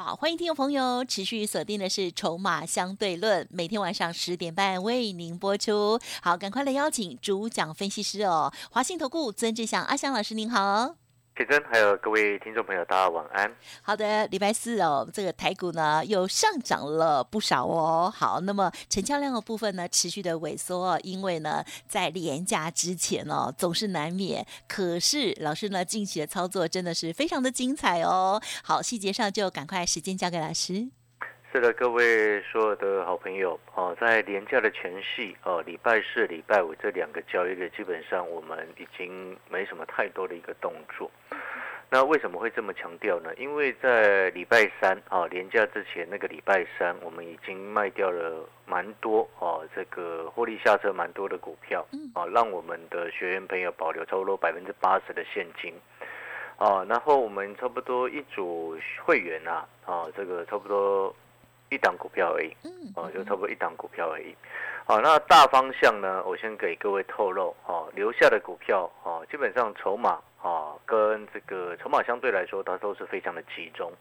好，欢迎听众朋友持续锁定的是《筹码相对论》，每天晚上十点半为您播出。好，赶快来邀请主讲分析师哦，华信投顾曾志祥阿祥老师，您好。铁真，还有各位听众朋友，大家晚安。好的，礼拜四哦，这个台股呢又上涨了不少哦。好，那么成交量的部分呢持续的萎缩哦，因为呢在廉价之前哦总是难免。可是老师呢近期的操作真的是非常的精彩哦。好，细节上就赶快时间交给老师。是的，各位所有的好朋友哦，在年假的前夕哦，礼拜四、礼拜五这两个交易日，基本上我们已经没什么太多的一个动作。那为什么会这么强调呢？因为在礼拜三啊，年假之前那个礼拜三，我们已经卖掉了蛮多哦，这个获利下车蛮多的股票，啊，让我们的学员朋友保留差不多百分之八十的现金。啊，然后我们差不多一组会员啊，啊，这个差不多。一档股票而已，哦，就差不多一档股票而已。好，那大方向呢？我先给各位透露，哦，留下的股票，哦，基本上筹码，哦，跟这个筹码相对来说，它都是非常的集中。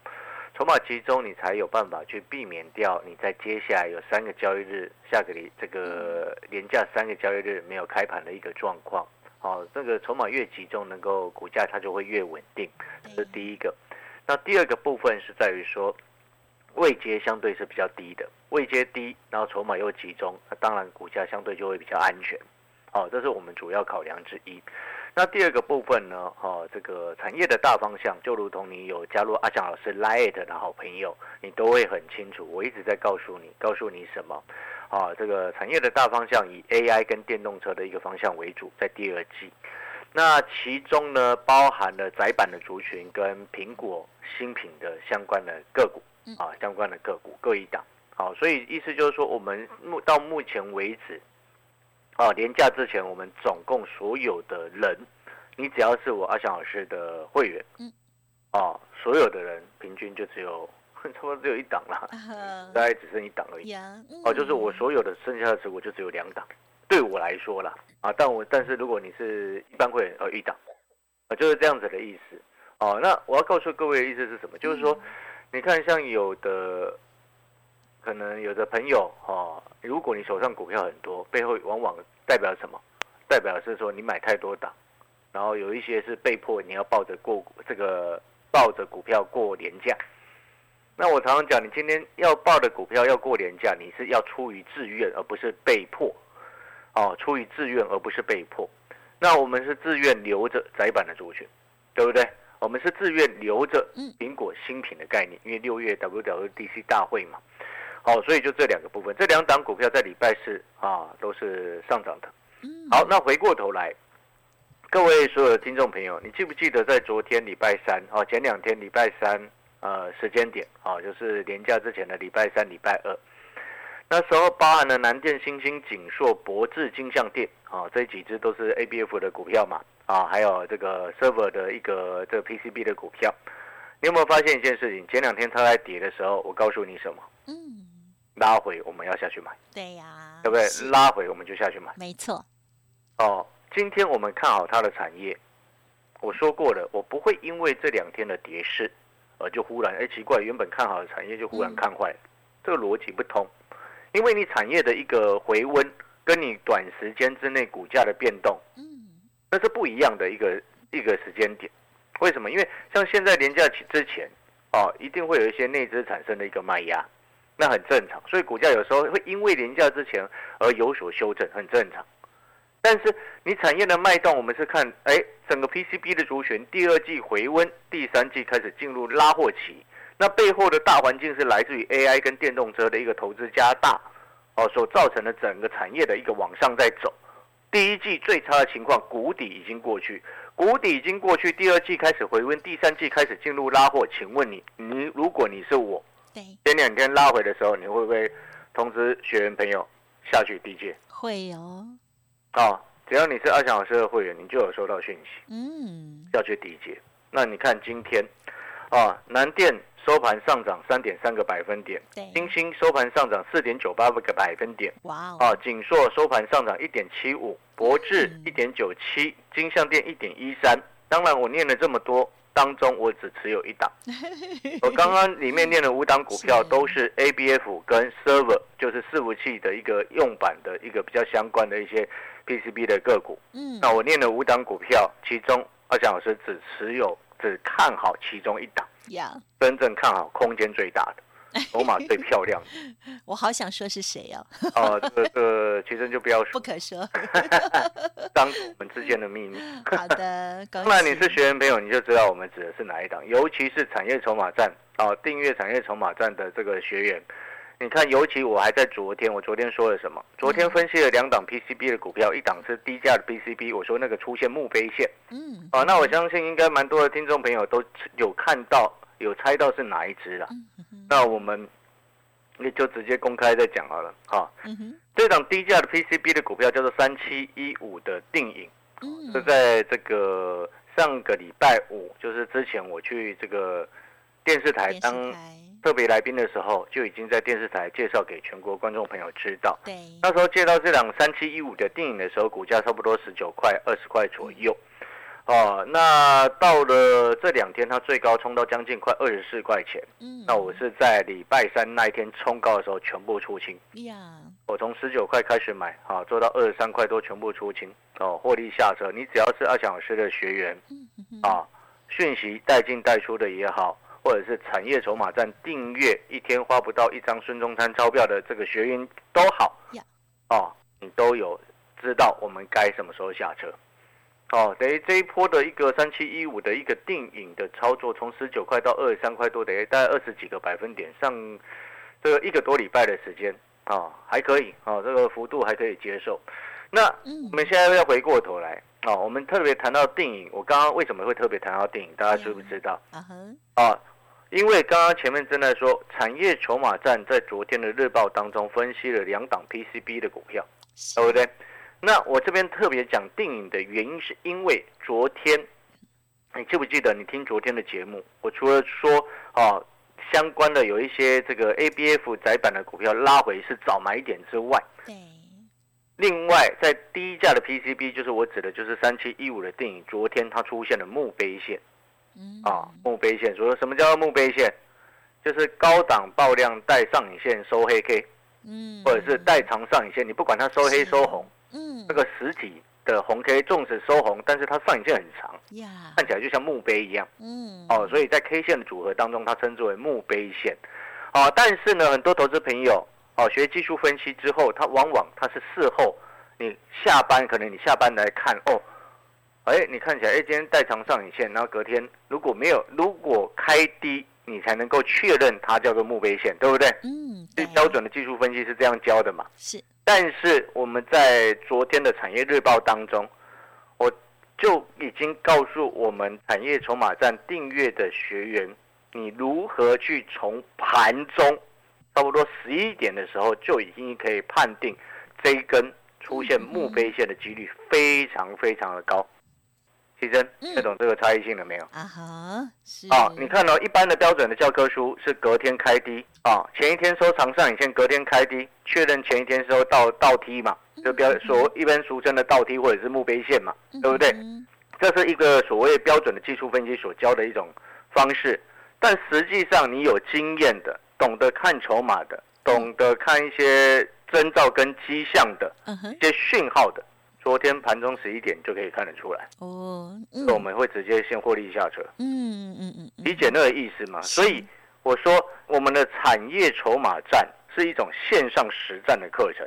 筹码集中，你才有办法去避免掉你在接下来有三个交易日，下个礼这个连假三个交易日没有开盘的一个状况。好，这个筹码越集中，能够股价它就会越稳定，这是第一个。那第二个部分是在于说。位阶相对是比较低的，位阶低，然后筹码又集中，那当然股价相对就会比较安全，好，这是我们主要考量之一。那第二个部分呢，哈，这个产业的大方向，就如同你有加入阿强老师 Lite 的好朋友，你都会很清楚。我一直在告诉你，告诉你什么，啊，这个产业的大方向以 AI 跟电动车的一个方向为主，在第二季，那其中呢，包含了窄板的族群跟苹果新品的相关的个股。啊，相关的个股各一档，好，所以意思就是说，我们目到目前为止，啊，年假之前，我们总共所有的人，你只要是我阿翔老师的会员，嗯，啊，所有的人平均就只有 差不多只有一档了，大概只剩一档而已，哦，就是我所有的剩下的持股就只有两档，对我来说啦，啊，但我但是如果你是一般会员，呃，一档，啊，就是这样子的意思，哦，那我要告诉各位的意思是什么？就是说。你看，像有的可能有的朋友哈，如果你手上股票很多，背后往往代表什么？代表是说你买太多档，然后有一些是被迫你要抱着过这个抱着股票过年假。那我常常讲，你今天要抱的股票要过年假，你是要出于自愿而不是被迫，哦，出于自愿而不是被迫。那我们是自愿留着窄板的族群，对不对？我们是自愿留着苹果新品的概念，因为六月 WWDC 大会嘛，好，所以就这两个部分，这两档股票在礼拜四啊都是上涨的。好，那回过头来，各位所有的听众朋友，你记不记得在昨天礼拜三啊，前两天礼拜三呃时间点啊，就是年假之前的礼拜三、礼拜二，那时候包含了南电、新兴、锦硕、博智、金象店啊这几只都是 ABF 的股票嘛。啊，还有这个 server 的一个这个 PCB 的股票，你有没有发现一件事情？前两天它在跌的时候，我告诉你什么？嗯，拉回我们要下去买。对呀，对不对？拉回我们就下去买。没错。哦，今天我们看好它的产业，我说过了，我不会因为这两天的跌势，呃就忽然哎奇怪，原本看好的产业就忽然看坏，这个逻辑不通。因为你产业的一个回温，跟你短时间之内股价的变动，嗯。那是不一样的一个一个时间点，为什么？因为像现在廉价期之前，哦，一定会有一些内资产生的一个卖压，那很正常。所以股价有时候会因为廉价之前而有所修正，很正常。但是你产业的脉动，我们是看，哎，整个 PCB 的族群第二季回温，第三季开始进入拉货期，那背后的大环境是来自于 AI 跟电动车的一个投资加大，哦，所造成的整个产业的一个往上在走。第一季最差的情况，谷底已经过去，谷底已经过去，第二季开始回温，第三季开始进入拉货。请问你，你如果你是我，对，前两天拉回的时候，你会不会通知学员朋友下去低阶？会哦。啊，只要你是阿翔老师的会员，你就有收到讯息，嗯，要去低阶。那你看今天，啊，南电收盘上涨三点三个百分点，对，金星收盘上涨四点九八个百分点，哇哦，啊，锦硕收盘上涨一点七五，博智嗯一点九七，金相店一点一三。当然，我念了这么多，当中我只持有一档。我刚刚里面念的五档股票都是 ABF 跟 server，就是伺服器的一个用板的一个比较相关的一些 PCB 的个股。嗯，那我念了五档股票，其中阿翔老师只持有只看好其中一档，呀，真正看好空间最大的，筹码最漂亮。我好想说是谁哦，哦，这个这个其实就不要说，不可说。当我们之间的秘密。好的，恭当然你是学员朋友，你就知道我们指的是哪一档，尤其是产业筹码站哦，订阅产业筹码站的这个学员。你看，尤其我还在昨天，我昨天说了什么？昨天分析了两档 PCB 的股票，一档是低价的 PCB，我说那个出现墓碑线嗯，啊，那我相信应该蛮多的听众朋友都有看到，有猜到是哪一只了。嗯，那我们也就直接公开再讲好了啊。嗯，这档低价的 PCB 的股票叫做三七一五的定影。嗯，是在这个上个礼拜五，就是之前我去这个电视台当，特别来宾的时候，就已经在电视台介绍给全国观众朋友知道。对，那时候介绍这档三七一五的电影的时候，股价差不多十九块、二十块左右。哦，那到了这两天，它最高冲到将近快二十四块钱。嗯，那我是在礼拜三那一天冲高的时候全部出清。呀，我从十九块开始买，啊，做到二十三块多全部出清，哦，获利下车。你只要是阿翔老师的学员，啊，讯息带进带出的也好，或者是产业筹码站订阅一天花不到一张孙中山钞票的这个学员都好呀，哦，你都有知道我们该什么时候下车。哦，等于这一波的一个三七一五的一个定影的操作，从十九块到二十三块多，等于大概二十几个百分点，上这个一个多礼拜的时间啊、还可以啊、这个幅度还可以接受。那嗯我们现在要回过头来啊、我们特别谈到电影，我刚刚为什么会特别谈到电影？大家知不知道啊哼，啊？因为刚刚前面正在说，产业筹码站在昨天的日报当中分析了两档 PCB 的股票，是对不对？那我这边特别讲电影的原因，是因为昨天，你记不记得你听昨天的节目？我除了说啊相关的有一些这个 ABF 窄板的股票拉回是早买点之外，对，另外，在低价的 PCB，就是我指的就是三七一五的电影，昨天它出现了墓碑线嗯啊，墓碑线。所以什么叫墓碑线？就是高档爆量带上影线收黑 K，嗯，或者是带长上影线，你不管它收黑收红，嗯那个实体的红 K 纵使收红，但是它上影线很长，呀，看起来就像墓碑一样嗯哦。所以在 K 线的组合当中，它称之为墓碑线。哦，但是呢，很多投资朋友哦学技术分析之后，他往往他是事后你下班，可能你下班来看哦，哎，你看起来哎今天带长上影线，然后隔天如果没有，如果开低，你才能够确认它叫做墓碑线，对不对？嗯，对最标准的技术分析是这样教的嘛。是但是我们在昨天的产业日报当中，我就已经告诉我们产业筹码站订阅的学员，你如何去从盘中差不多十一点的时候就已经可以判定这一根出现墓碑线的几率非常非常的高。奇珍，嗯。听懂这个差异性了没有？啊哈，是。啊，你看哦，一般的标准的教科书是隔天开低啊，前一天收长上影线，隔天开低，确认前一天收倒倒梯嘛，就标所一般俗称的倒梯或者是墓碑线嘛，对不对？嗯这是一个所谓标准的技术分析所教的一种方式，但实际上你有经验的，懂得看筹码的，懂得看一些征兆跟迹象的一些讯号的，昨天盘中十一点就可以看得出来，哦，所以我们会直接先获利下车。嗯嗯嗯嗯，理解那个意思吗？所以我说，我们的产业筹码战是一种线上实战的课程。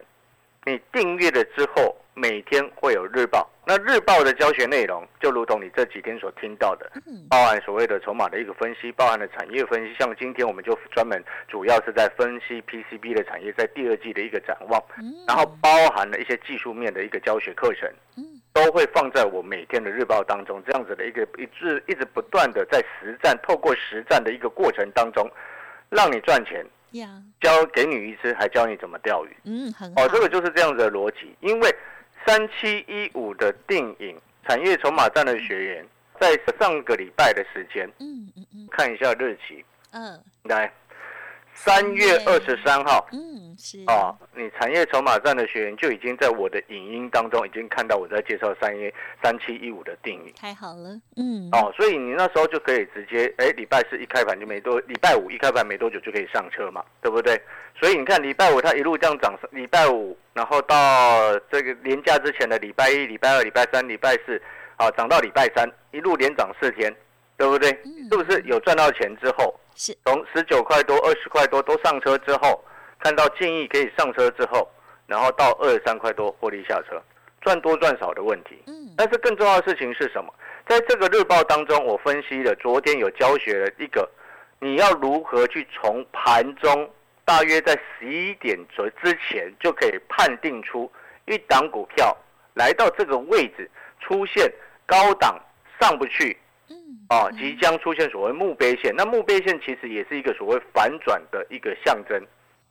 你订阅了之后，每天会有日报。那日报的教学内容，就如同你这几天所听到的，嗯包含所谓的筹码的一个分析，包含的产业分析。像今天我们就专门主要是在分析 PCB 的产业在第二季的一个展望，嗯然后包含了一些技术面的一个教学课程。嗯都会放在我每天的日报当中，这样子的一个一直一直不断的在实战，透过实战的一个过程当中，让你赚钱，呀，教给你鱼吃，还教你怎么钓鱼。嗯很好哦，这个就是这样子的逻辑。因为三七一五的电影产业筹码站的学员，在上个礼拜的时间，嗯嗯嗯。看一下日期，嗯。来，三月二十三号。嗯，是哦，你产业筹码站的学员就已经在我的影音当中已经看到我在介绍三一三七一五的定义太好了，嗯，哦，所以你那时候就可以直接，哎，礼拜四一开盘就没多，礼拜五一开盘没多久就可以上车嘛，对不对？所以你看礼拜五它一路这样涨，礼拜五然后到这个年假之前的礼拜一、礼拜二、礼拜三、礼拜四，啊，涨到礼拜三，一路连涨四天，对不对？嗯是不是有赚到钱之后，是从十九块多、二十块多都上车之后，看到建议可以上车之后，然后到二十三块多获利下车，赚多赚少的问题。嗯但是更重要的事情是什么？在这个日报当中，我分析了，昨天有教学了一个，你要如何去从盘中大约在十一点左之前就可以判定出一档股票来到这个位置出现高档上不去嗯啊，即将出现所谓墓碑线。那墓碑线其实也是一个所谓反转的一个象征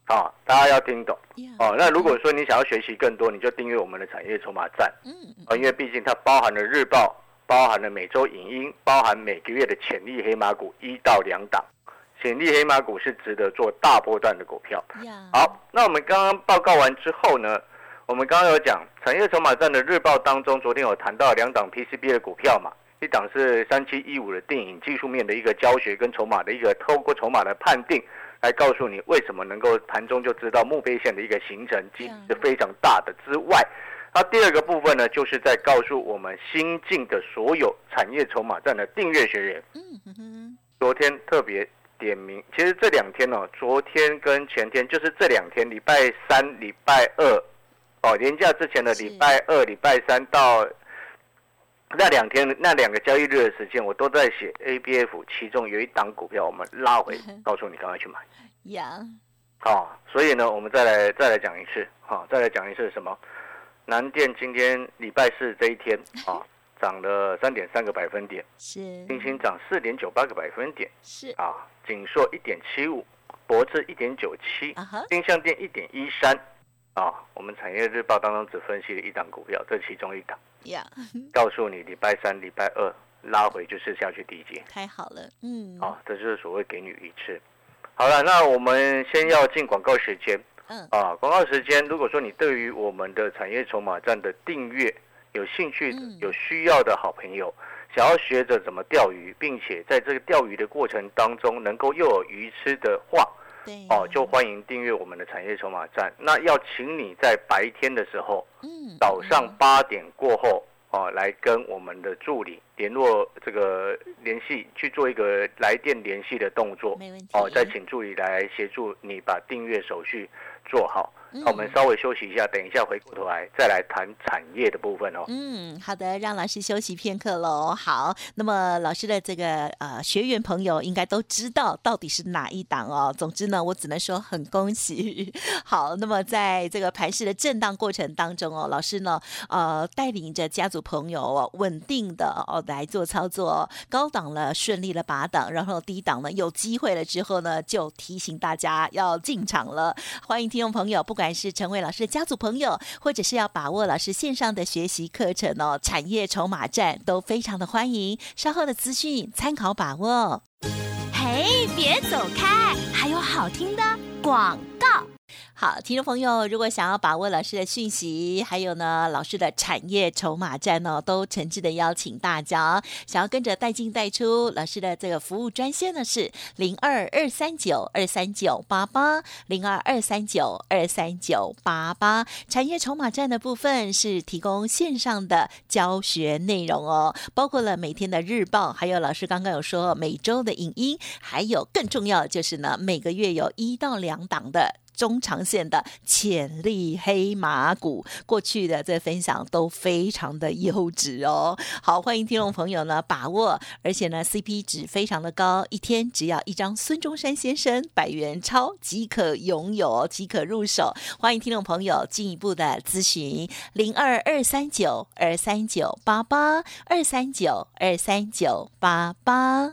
啊，大家要听懂哦。那如果说你想要学习更多，你就订阅我们的产业筹码站。嗯啊，因为毕竟它包含了日报，包含了每周影音，包含每个月的潜力黑马股一到两档，潜力黑马股是值得做大波段的股票。呀好，那我们刚刚报告完之后呢，我们刚刚有讲产业筹码站的日报当中，昨天有谈到两档 PCB 的股票嘛，一档是三七一五的电影技术面的一个教学跟筹码的一个透过筹码的判定，来告诉你为什么能够盘中就知道墓碑线的一个形成是非常大的之外。那第二个部分呢，就是在告诉我们新进的所有产业筹码站的订阅学员，嗯哼哼昨天特别点名，其实这两天哦，昨天跟前天就是这两天，礼拜三、礼拜二，哦，年假之前的礼拜二、礼拜三到那两天那两个交易日的时间，我都在写 ABF，其中有一档股票我们拉回，告诉你赶快去买。呀哦，所以呢，我们再来再来讲一次，好、再来讲一次什么？南电今天礼拜四这一天啊、涨了三点三个百分点，是星星涨四点九八个百分点是啊，锦硕一点七五，博智一点九七，啊哈金相电一点一三啊。我们产业日报当中只分析了一档股票，这其中一档，呀告诉你礼拜三、礼拜二拉回就是下去低阶。太好了，嗯啊，这就是所谓给你鱼吃。好了，那我们先要进广告时间嗯啊。广告时间，如果说你对于我们的产业筹码站的订阅有兴趣有需要的好朋友，想要学着怎么钓鱼，并且在这个钓鱼的过程当中能够又有鱼吃的话，对哦，就欢迎订阅我们的产业筹码站。那要请你在白天的时候，嗯早上八点过后哦，来跟我们的助理联络这个联系，去做一个来电联系的动作没问题哦，再请助理来协助你把订阅手续做好。嗯那我们稍微休息一下，等一下回过头来再来谈产业的部分哦。嗯，好的，让老师休息片刻喽。好，那么老师的这个呃学员朋友应该都知道到底是哪一档哦。总之呢，我只能说很恭喜。好，那么在这个盘市的震荡过程当中哦，老师呢呃带领着家族朋友哦稳定的哦来做操作，高档了顺利了拔档，然后低档呢有机会了之后呢，就提醒大家要进场了。欢迎听众朋友，不管管是成为老师的家族朋友，或者是要把握老师线上的学习课程哦，产业筹码站都非常的欢迎。稍后的资讯参考把握。嘿，别走开，还有好听的广告。好，听众朋友，如果想要把握老师的讯息，还有呢老师的产业筹码站呢，都诚挚的邀请大家，想要跟着带进带出，老师的这个服务专线呢是零二二三九二三九八八零二二三九二三九八八。产业筹码站的部分是提供线上的教学内容哦，包括了每天的日报，还有老师刚刚有说每周的影音，还有更重要就是呢每个月有一到两档的。中长线的潜力黑马股，过去的这分享都非常的优质哦。好，欢迎听众朋友呢把握，而且呢 CP 值非常的高，一天只要一张孙中山先生百元钞即可拥有，即可入手。欢迎听众朋友进一步的咨询零二二三九二三九八八二三九二三九八八。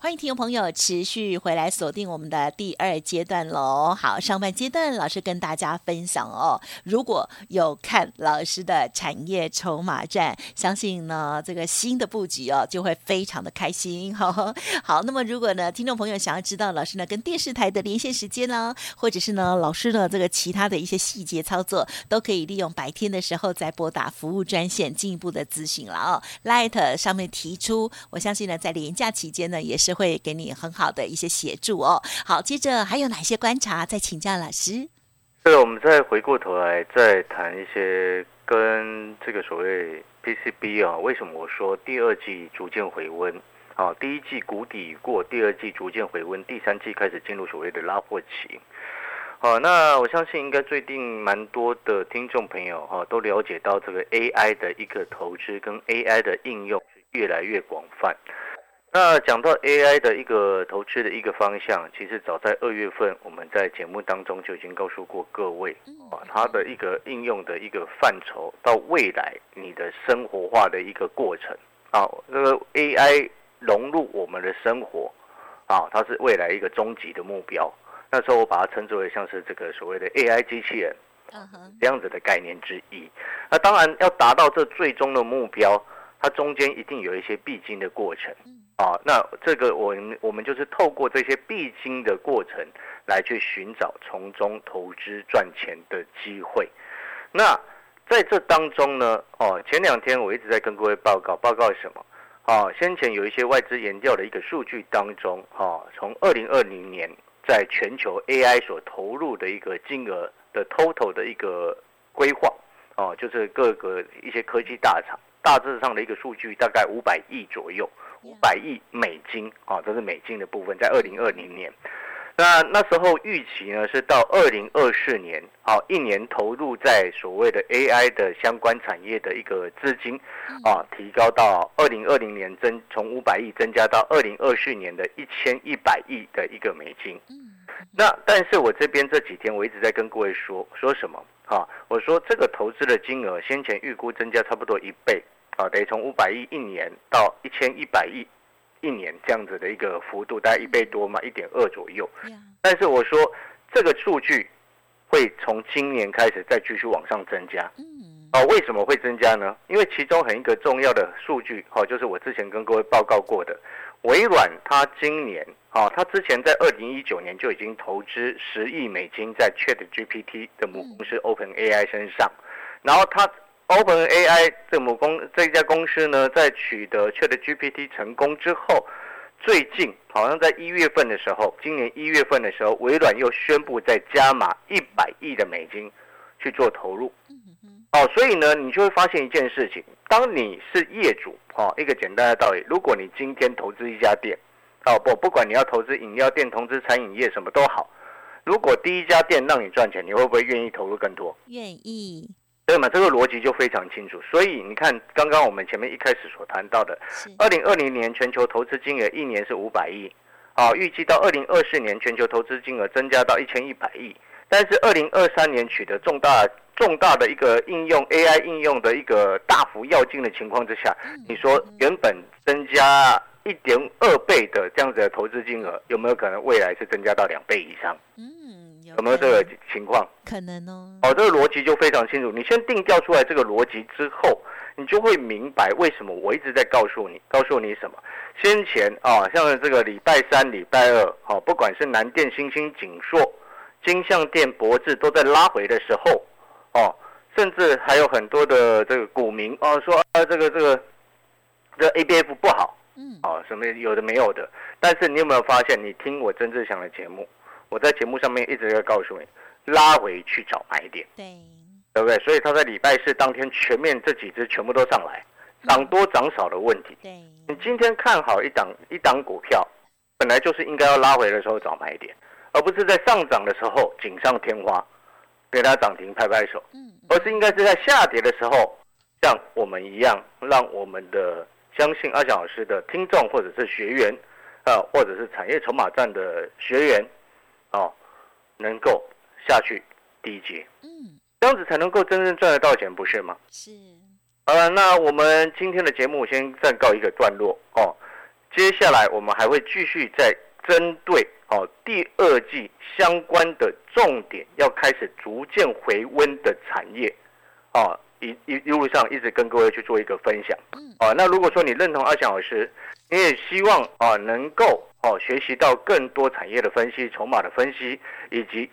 欢迎听众朋友持续回来锁定我们的第二阶段喽。好，上半阶段老师跟大家分享哦，如果有看老师的产业筹码战，相信呢这个新的布局哦就会非常的开心。好，好，那么如果呢听众朋友想要知道老师呢跟电视台的连线时间呢，或者是呢老师的这个其他的一些细节操作，都可以利用白天的时候再拨打服务专线进一步的咨询了哦。Light 上面提出，我相信呢在连假期间呢也是。是会给你很好的一些协助哦。好，接着还有哪些观察？再请教老师。这个我们再回过头来再谈一些跟这个所谓 PCB 啊，为什么我说第二季逐渐回温？啊，第一季谷底过，第二季逐渐回温，第三季开始进入所谓的拉货期。好，那我相信应该最近蛮多的听众朋友哈都了解到这个 AI 的一个投资跟 AI 的应用越来越广泛。那讲到 AI 的一个投资的一个方向，其实早在二月份，我们在节目当中就已经告诉过各位啊，它的一个应用的一个范畴，到未来你的生活化的一个过程啊，这个 AI 融入我们的生活啊，它是未来一个终极的目标。那时候我把它称之为像是这个所谓的 AI 机器人，这样子的概念之一。那当然要达到这最终的目标，它中间一定有一些必经的过程。啊，那这个我我们就是透过这些必经的过程来去寻找从中投资赚钱的机会。那在这当中呢，哦，前两天我一直在跟各位报告，报告什么？啊，先前有一些外资研调的一个数据当中，哈，从二零二零年在全球 AI 所投入的一个金额的 total 的一个规划，哦，就是各个一些科技大厂大致上的一个数据，大概五百亿左右。五百亿美金啊，这是美金的部分，在二零二零年，那那时候预期呢是到二零二四年，好一年投入在所谓的 AI 的相关产业的一个资金啊，提高到二零二零年增从五百亿增加到二零二四年的一千一百亿的一个美金。那但是我这边这几天我一直在跟各位说说什么啊？我说这个投资的金额先前预估增加差不多一倍。啊，得从五百亿一年到一千一百亿一年这样子的一个幅度，大概一倍多嘛，一点二左右。但是我说这个数据会从今年开始再继续往上增加。嗯。哦，为什么会增加呢？因为其中很一个重要的数据，哦，就是我之前跟各位报告过的，微软它今年，啊，它之前在二零一九年就已经投资十亿美金在 Chat GPT 的母公司 Open AI 身上，然后它。Open AI 这母公这一家公司呢，在取得 Chat GPT 成功之后，最近好像在一月份的时候，今年一月份的时候，微软又宣布在加码一百亿的美金去做投入。哦，所以呢，你就会发现一件事情：当你是业主，哦，一个简单的道理，如果你今天投资一家店，哦不，不管你要投资饮料店、投资餐饮业什么都好，如果第一家店让你赚钱，你会不会愿意投入更多？愿意。对嘛，这个逻辑就非常清楚。所以你看，刚刚我们前面一开始所谈到的，二零二零年全球投资金额一年是五百亿，啊，预计到二零二四年全球投资金额增加到一千一百亿。但是二零二三年取得重大重大的一个应用 AI 应用的一个大幅要进的情况之下，你说原本增加一点二倍的这样子的投资金额，有没有可能未来是增加到两倍以上？有没有这个情况？可能哦。哦，这个逻辑就非常清楚。你先定调出来这个逻辑之后，你就会明白为什么我一直在告诉你，告诉你什么。先前啊，像这个礼拜三、礼拜二，好，不管是南电、星星、锦硕、金象电、博智都在拉回的时候，哦，甚至还有很多的这个股民哦说啊，这个这个这 A B F 不好，嗯，哦，什么有的没有的。但是你有没有发现，你听我曾志祥的节目？我在节目上面一直在告诉你，拉回去找买点，对，对不对？所以他在礼拜四当天全面这几只全部都上来，涨多涨少的问题。对，你今天看好一档一档股票，本来就是应该要拉回的时候找买点，而不是在上涨的时候锦上添花，给它涨停拍拍手。嗯嗯。而是应该是在下跌的时候，像我们一样，让我们的相信阿翔老师的听众或者是学员，啊，或者是产业筹码站的学员，哦，能够下去低阶，嗯，这样子才能够真正赚得到钱，不是吗？是。呃，那我们今天的节目先暂告一个段落哦。接下来我们还会继续在针对哦第二季相关的重点，要开始逐渐回温的产业，哦一一一路上一直跟各位去做一个分享。嗯。哦，那如果说你认同阿翔老师，你也希望啊能够哦学习到更多产业的分析、筹码的分析，以及。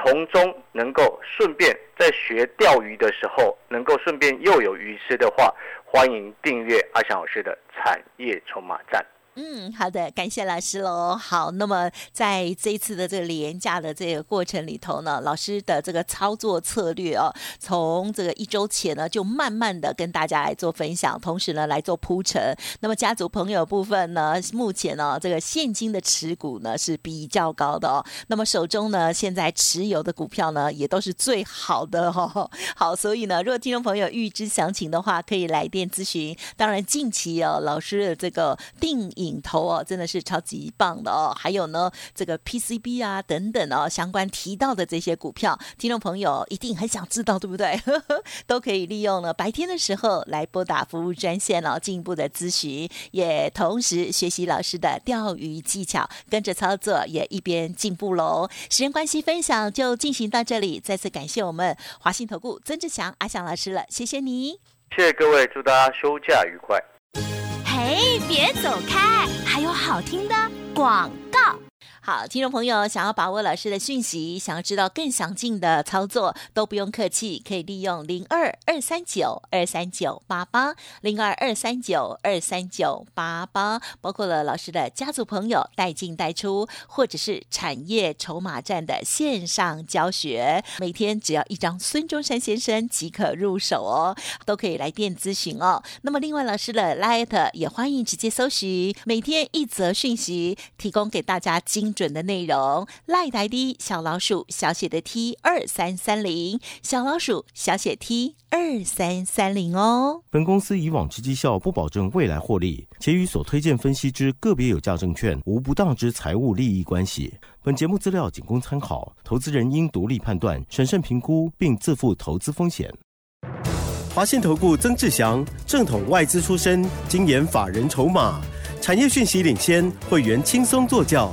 从中能够顺便在学钓鱼的时候，能够顺便又有鱼吃的话，欢迎订阅阿翔老师的产业筹码站。嗯，好的，感谢老师喽。好，那么在这一次的这个廉价的这个过程里头呢，老师的这个操作策略哦，从这个一周前呢就慢慢的跟大家来做分享，同时呢来做铺陈。那么家族朋友部分呢，目前呢这个现金的持股呢是比较高的哦。那么手中呢现在持有的股票呢也都是最好的哦。好，所以呢，如果听众朋友预知详情的话，可以来电咨询。当然，近期哦老师的这个定影。领头哦，真的是超级棒的哦！还有呢，这个 PCB 啊等等哦，相关提到的这些股票，听众朋友一定很想知道，对不对？都可以利用呢白天的时候来拨打服务专线哦，进一步的咨询，也同时学习老师的钓鱼技巧，跟着操作也一边进步喽。时间关系，分享就进行到这里，再次感谢我们华信投顾曾志祥阿祥老师了，谢谢你，谢谢各位，祝大家休假愉快。哎，别走开，还有好听的广。好，听众朋友，想要把握老师的讯息，想要知道更详尽的操作，都不用客气，可以利用零二二三九二三九八八零二二三九二三九八八，包括了老师的家族朋友带进带出，或者是产业筹码站的线上教学，每天只要一张孙中山先生即可入手哦，都可以来电咨询哦。那么另外老师的 Light 也欢迎直接搜寻，每天一则讯息，提供给大家精。准的内容，赖台的小老鼠小写的 T 二三三零，小老鼠小写 T 二三三零哦。本公司以往之绩效不保证未来获利，且与所推荐分析之个别有价证券无不当之财务利益关系。本节目资料仅供参考，投资人应独立判断、审慎评估，并自负投资风险。华信投顾曾志祥，正统外资出身，精研法人筹码，产业讯息领先，会员轻松做教。